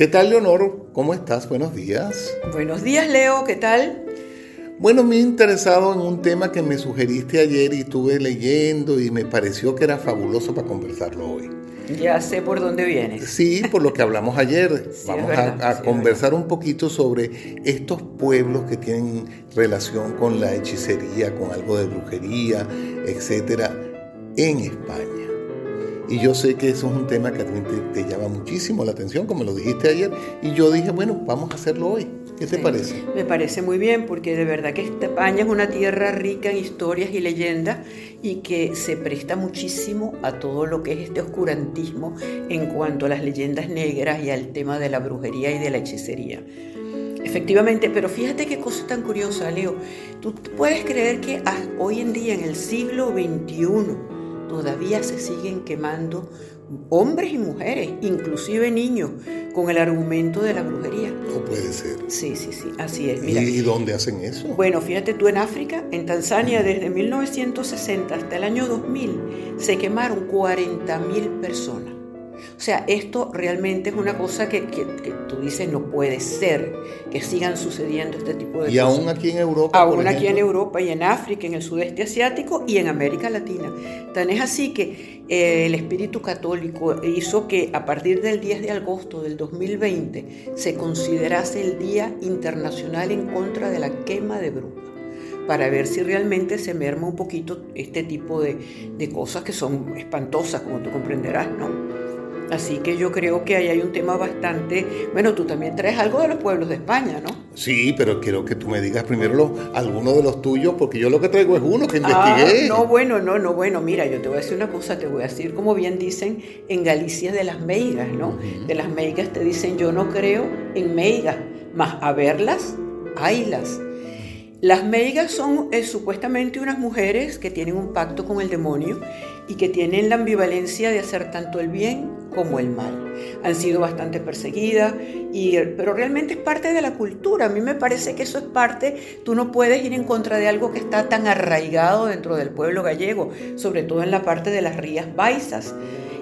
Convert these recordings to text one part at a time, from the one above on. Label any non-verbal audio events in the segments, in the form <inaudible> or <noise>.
¿Qué tal, Leonor? ¿Cómo estás? Buenos días. Buenos días, Leo. ¿Qué tal? Bueno, me he interesado en un tema que me sugeriste ayer y estuve leyendo y me pareció que era fabuloso para conversarlo hoy. Ya sé por dónde vienes. Sí, por lo que hablamos ayer. <laughs> Vamos a, conversar un poquito sobre estos pueblos que tienen relación con la hechicería, con algo de brujería, etcétera, en España. Y yo sé que eso es un tema que a ti te, llama muchísimo la atención, como lo dijiste ayer. Y yo dije, bueno, vamos a hacerlo hoy. ¿Qué te parece? Me parece muy bien, porque de verdad que España es una tierra rica en historias y leyendas y que se presta muchísimo a todo lo que es este oscurantismo en cuanto a las leyendas negras y al tema de la brujería y de la hechicería. Efectivamente, pero fíjate qué cosa tan curiosa, Leo. Tú puedes creer que hoy en día, en el siglo XXI, todavía se siguen quemando hombres y mujeres, inclusive niños, con el argumento de la brujería. No puede ser. Sí, sí, sí, así es. ¿Y dónde hacen eso? Bueno, fíjate tú en África, en Tanzania, desde 1960 hasta el año 2000, se quemaron 40.000 personas. O sea, esto realmente es una cosa que, tú dices no puede ser que sigan sucediendo este tipo de cosas. Y aún aquí en Europa. Aún aquí en Europa y en África, en el sudeste asiático y en América Latina. Tan es así que eh, el espíritu católico hizo que a partir del 10 de agosto del 2020 se considerase el Día Internacional en contra de la quema de brujas para ver si realmente se merma un poquito este tipo de, de cosas que son espantosas, como tú comprenderás, ¿no? Así que yo creo que ahí hay un tema bastante... Bueno, tú también traes algo de los pueblos de España, ¿no? Sí, pero quiero que tú me digas primero los, algunos de los tuyos, porque yo lo que traigo es uno que ah, investigué. no, bueno, no, no, bueno, mira, yo te voy a decir una cosa, te voy a decir, como bien dicen en Galicia de las meigas, ¿no? De las meigas te dicen, yo no creo en meigas, más a verlas, haylas. Las meigas son eh, supuestamente unas mujeres que tienen un pacto con el demonio y que tienen la ambivalencia de hacer tanto el bien como el mal. Han sido bastante perseguidas, y, pero realmente es parte de la cultura. A mí me parece que eso es parte, tú no puedes ir en contra de algo que está tan arraigado dentro del pueblo gallego, sobre todo en la parte de las rías baisas.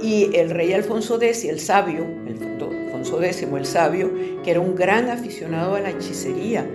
Y el rey Alfonso X, el sabio, Alfonso X, el sabio, que era un gran aficionado a la hechicería,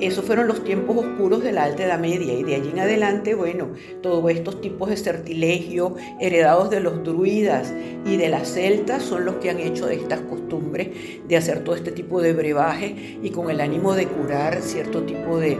esos fueron los tiempos oscuros de la Alta Edad Media y de allí en adelante, bueno, todos estos tipos de certilegio heredados de los druidas y de las celtas son los que han hecho de estas costumbres de hacer todo este tipo de brebaje y con el ánimo de curar cierto tipo de,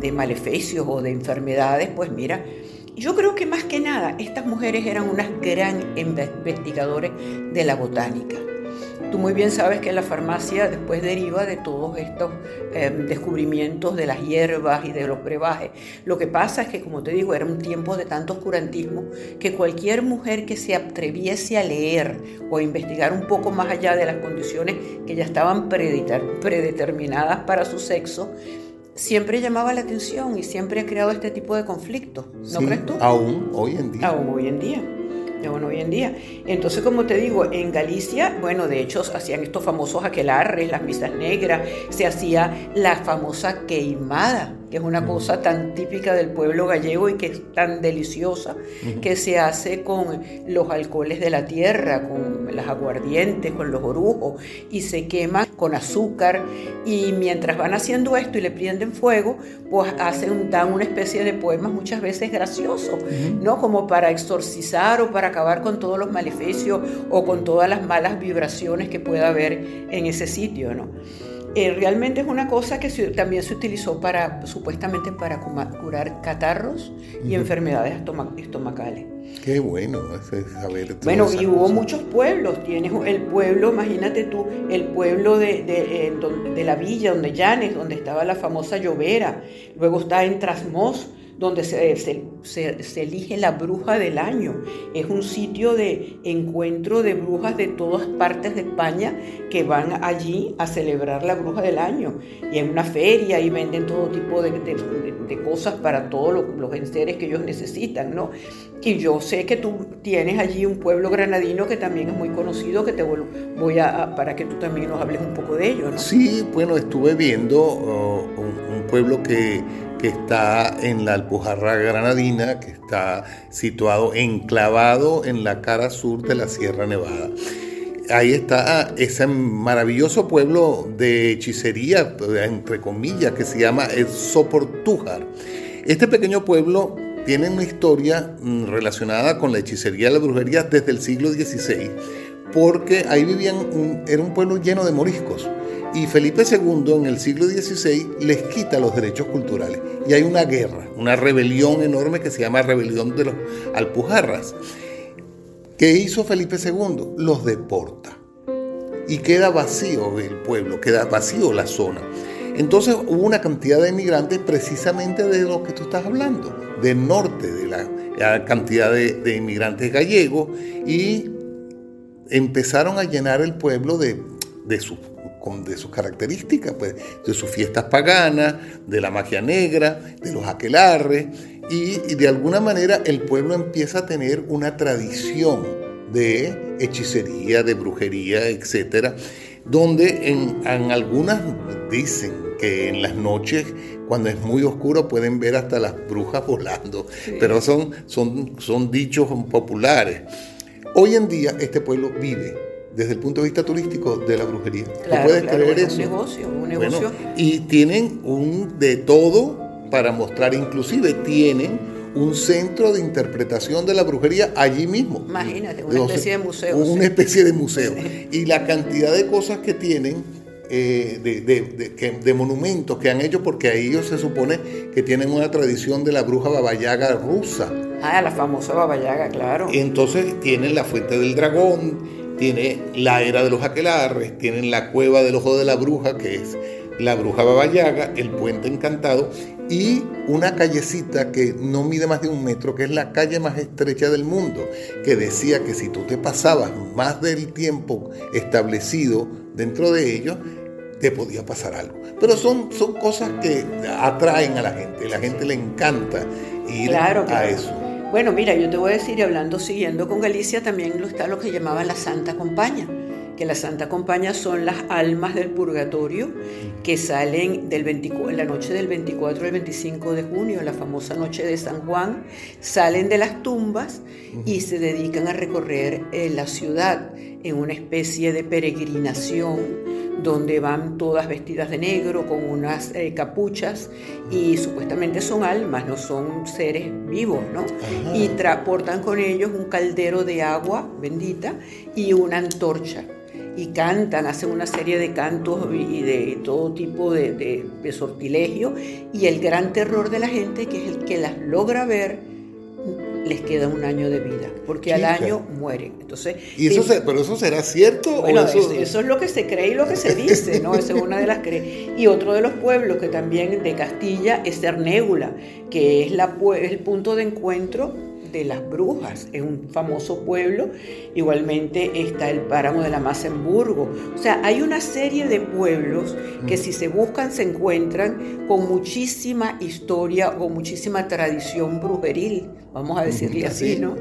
de maleficios o de enfermedades, pues mira, yo creo que más que nada estas mujeres eran unas gran investigadoras de la botánica. Tú muy bien sabes que la farmacia después deriva de todos estos em, descubrimientos de las hierbas y de los brebajes. Lo que pasa es que, como te digo, era un tiempo de tanto oscurantismo que cualquier mujer que se atreviese a leer o a investigar un poco más allá de las condiciones que ya estaban predeterminadas para su sexo, siempre llamaba la atención y siempre ha creado este tipo de conflictos. ¿No crees tú? Aún hoy en día. Aún hoy en día bueno, hoy en día. Entonces, como te digo, en Galicia, bueno, de hecho, hacían estos famosos aquelarres, las misas negras, se hacía la famosa queimada, que es una cosa tan típica del pueblo gallego y que es tan deliciosa, que se hace con los alcoholes de la tierra, con las aguardientes, con los orujos, y se quema con azúcar, y mientras van haciendo esto y le prenden fuego, pues hacen, dan una especie de poemas muchas veces graciosos, ¿no? Como para exorcizar o para acabar con todos los maleficios o con todas las malas vibraciones que pueda haber en ese sitio, ¿no? Eh, realmente es una cosa que también se utilizó para, supuestamente para curar catarros y enfermedades estomacales. Qué bueno saber. Bueno, y hubo muchos pueblos. Tienes el pueblo, imagínate tú, el pueblo de, de, eh, de la villa, donde Llanes, donde estaba la famosa llovera. Luego está en Trasmos, donde se, se, elige la bruja del año. Es un sitio de encuentro de brujas de todas partes de España que van allí a celebrar la bruja del año. Y en una feria y venden todo tipo de, cosas para todos los, los enseres que ellos necesitan, ¿no? Y yo sé que tú tienes allí un pueblo granadino que también es muy conocido, que te voy a, para que tú también nos hables un poco de ello. Sí, bueno, estuve viendo oh, un pueblo que que está en la Alpujarra Granadina, que está situado enclavado en la cara sur de la Sierra Nevada. ahí está ese maravilloso pueblo de hechicería, entre comillas, que se llama el Soportújar. Este pequeño pueblo tiene una historia mm, relacionada con la hechicería y la brujería desde el siglo XVI, porque ahí vivían, era un pueblo lleno de moriscos. Y Felipe II en el siglo XVI les quita los derechos culturales. Y hay una guerra, una rebelión enorme que se llama Rebelión de los Alpujarras. ¿Qué hizo Felipe II? Los deporta. Y queda vacío el pueblo, queda vacío la zona. Entonces hubo una cantidad de inmigrantes precisamente de lo que tú estás hablando, del norte, de la, cantidad de, inmigrantes gallegos, y empezaron a llenar el pueblo de, de sus de sus características, pues, de sus fiestas paganas, de la magia negra, de los aquelarres, y, de alguna manera el pueblo empieza a tener una tradición de hechicería, de brujería, etcétera, donde en, algunas dicen que en las noches, cuando es muy oscuro, pueden ver hasta las brujas volando, pero son, son, son dichos populares. Hoy en día este pueblo vive desde el punto de vista turístico de la brujería. Claro, puedes creer eso? Un negocio, un negocio. y tienen un de todo para mostrar, inclusive tienen un centro de interpretación de la brujería allí mismo. Imagínate, una especie de museo. Una especie de museo. Y la cantidad de cosas que tienen, eh, de, de, de, monumentos que han hecho, porque a ellos se supone que tienen una tradición de la bruja babayaga rusa. Ah, la famosa babayaga, claro. Entonces tienen la fuente del dragón, tiene la era de los aquelarres, tienen la cueva del ojo de la bruja, que es la bruja babayaga, el puente encantado y una callecita que no mide más de un metro, que es la calle más estrecha del mundo, que decía que si tú te pasabas más del tiempo establecido dentro de ellos, te podía pasar algo. Pero son, son cosas que atraen a la gente, la gente le encanta ir a eso. Bueno, mira, yo te voy a decir, hablando, siguiendo con Galicia, también está lo que llamaban la Santa Compaña, que la Santa Compaña son las almas del purgatorio que salen del 24, la noche del 24 al 25 de junio, la famosa noche de San Juan, salen de las tumbas y se dedican a recorrer eh, la ciudad en una especie de peregrinación donde van todas vestidas de negro con unas eh, capuchas y supuestamente son almas, no son seres vivos, ¿no? Y transportan con ellos un caldero de agua bendita y una antorcha. Y cantan, hacen una serie de cantos y de todo tipo de, de sortilegio. Y el gran terror de la gente, que es el que las logra ver, les queda un año de vida, porque al año mueren. Entonces, ¿Y eso pero eso será cierto? Bueno, eso... es lo que se cree y lo que se dice, ¿no? Esa es una de las cre... Y otro de los pueblos que también de Castilla es Cernégula, que es, la, es el punto de encuentro de las brujas, es un famoso pueblo, igualmente está el páramo de la Mazemburgo. O sea, hay una serie de pueblos que si se buscan se encuentran con muchísima historia o muchísima tradición brujeril, vamos a decirle así, ¿no?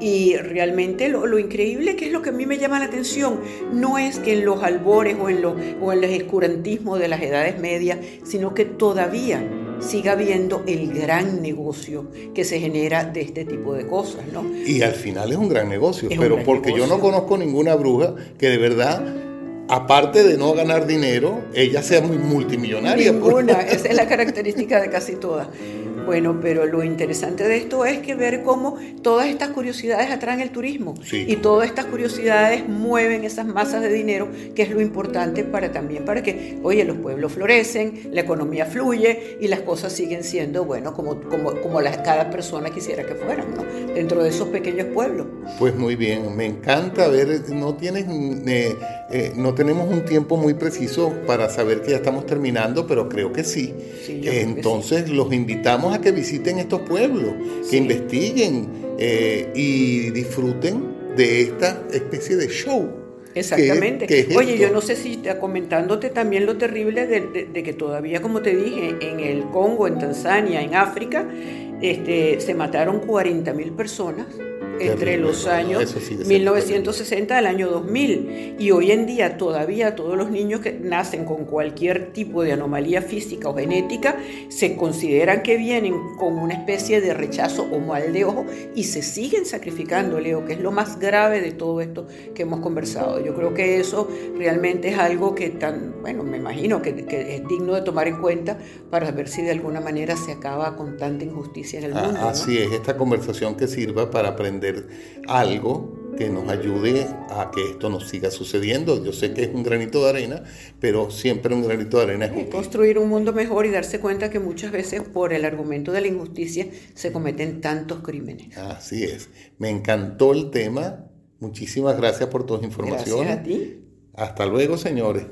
Y realmente lo, increíble que es lo que a mí me llama la atención, no es que en los albores o en, los, o en el escurantismo de las edades medias, sino que todavía siga habiendo el gran negocio que se genera de este tipo de cosas, ¿no? Y al final es un gran negocio, pero porque yo no conozco ninguna bruja que de verdad aparte de no ganar dinero, ella sea muy multimillonaria. Ninguna, <laughs> esa es la característica de casi todas. Bueno, pero lo interesante de esto es que ver cómo todas estas curiosidades atraen el turismo y todas estas curiosidades mueven esas masas de dinero, que es lo importante para también para que, oye, los pueblos florecen, la economía fluye y las cosas siguen siendo, bueno, como, como, como cada persona quisiera que fueran, ¿no? Dentro de esos pequeños pueblos. Pues muy bien, me encanta ver, no tienes, eh, eh, no tenemos un tiempo muy preciso para saber que ya estamos terminando, pero creo que sí. Entonces los invitamos a que visiten estos pueblos, que investiguen eh, y disfruten de esta especie de show. Exactamente. Oye, yo no sé si está comentándote también lo terrible de, que todavía, como te dije, en el Congo, en Tanzania, en África, este, se mataron 40 mil personas entre los años 1960 al año 2000. Y hoy en día todavía todos los niños que nacen con cualquier tipo de anomalía física o genética se consideran que vienen con una especie de rechazo o mal de ojo y se siguen sacrificando, Leo, que es lo más grave de todo esto que hemos conversado. Yo creo que eso realmente es algo que tan, bueno, me imagino que, es digno de tomar en cuenta para ver si de alguna manera se acaba con tanta injusticia en el ah, mundo. así es, esta conversación que sirva para aprender algo que nos ayude a que esto no siga sucediendo. Yo sé que es un granito de arena, pero siempre un granito de arena es justo. Construir un mundo mejor y darse cuenta que muchas veces por el argumento de la injusticia se cometen tantos crímenes. Así es. Me encantó el tema. Muchísimas gracias por tus informaciones. Gracias a ti. Hasta luego, señores.